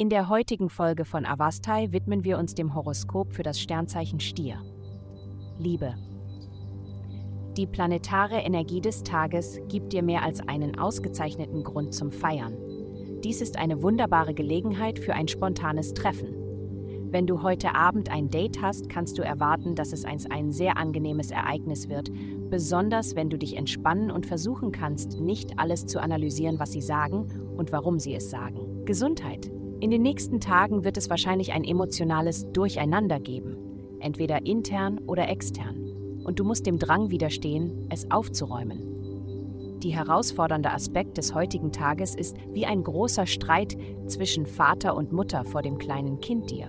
In der heutigen Folge von Avastai widmen wir uns dem Horoskop für das Sternzeichen Stier. Liebe. Die planetare Energie des Tages gibt dir mehr als einen ausgezeichneten Grund zum Feiern. Dies ist eine wunderbare Gelegenheit für ein spontanes Treffen. Wenn du heute Abend ein Date hast, kannst du erwarten, dass es ein, ein sehr angenehmes Ereignis wird, besonders wenn du dich entspannen und versuchen kannst, nicht alles zu analysieren, was sie sagen und warum sie es sagen. Gesundheit. In den nächsten Tagen wird es wahrscheinlich ein emotionales Durcheinander geben, entweder intern oder extern, und du musst dem Drang widerstehen, es aufzuräumen. Die herausfordernde Aspekt des heutigen Tages ist wie ein großer Streit zwischen Vater und Mutter vor dem kleinen Kind dir.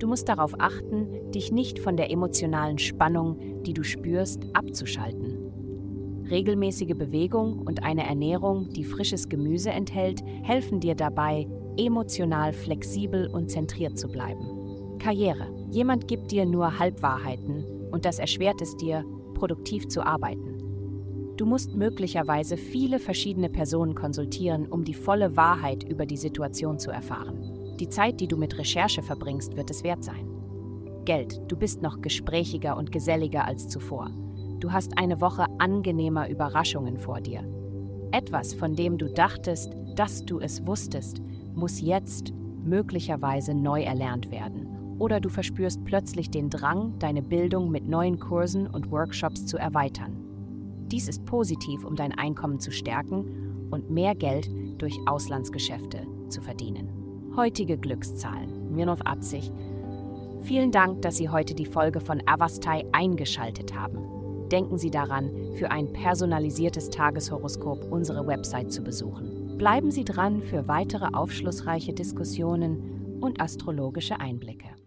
Du musst darauf achten, dich nicht von der emotionalen Spannung, die du spürst, abzuschalten. Regelmäßige Bewegung und eine Ernährung, die frisches Gemüse enthält, helfen dir dabei, emotional flexibel und zentriert zu bleiben. Karriere. Jemand gibt dir nur Halbwahrheiten und das erschwert es dir, produktiv zu arbeiten. Du musst möglicherweise viele verschiedene Personen konsultieren, um die volle Wahrheit über die Situation zu erfahren. Die Zeit, die du mit Recherche verbringst, wird es wert sein. Geld, du bist noch gesprächiger und geselliger als zuvor. Du hast eine Woche angenehmer Überraschungen vor dir. Etwas, von dem du dachtest, dass du es wusstest, muss jetzt möglicherweise neu erlernt werden. Oder du verspürst plötzlich den Drang, deine Bildung mit neuen Kursen und Workshops zu erweitern. Dies ist positiv, um dein Einkommen zu stärken und mehr Geld durch Auslandsgeschäfte zu verdienen heutige Glückszahlen. Mirnov Abzig. Vielen Dank, dass Sie heute die Folge von Avastai eingeschaltet haben. Denken Sie daran, für ein personalisiertes Tageshoroskop unsere Website zu besuchen. Bleiben Sie dran für weitere aufschlussreiche Diskussionen und astrologische Einblicke.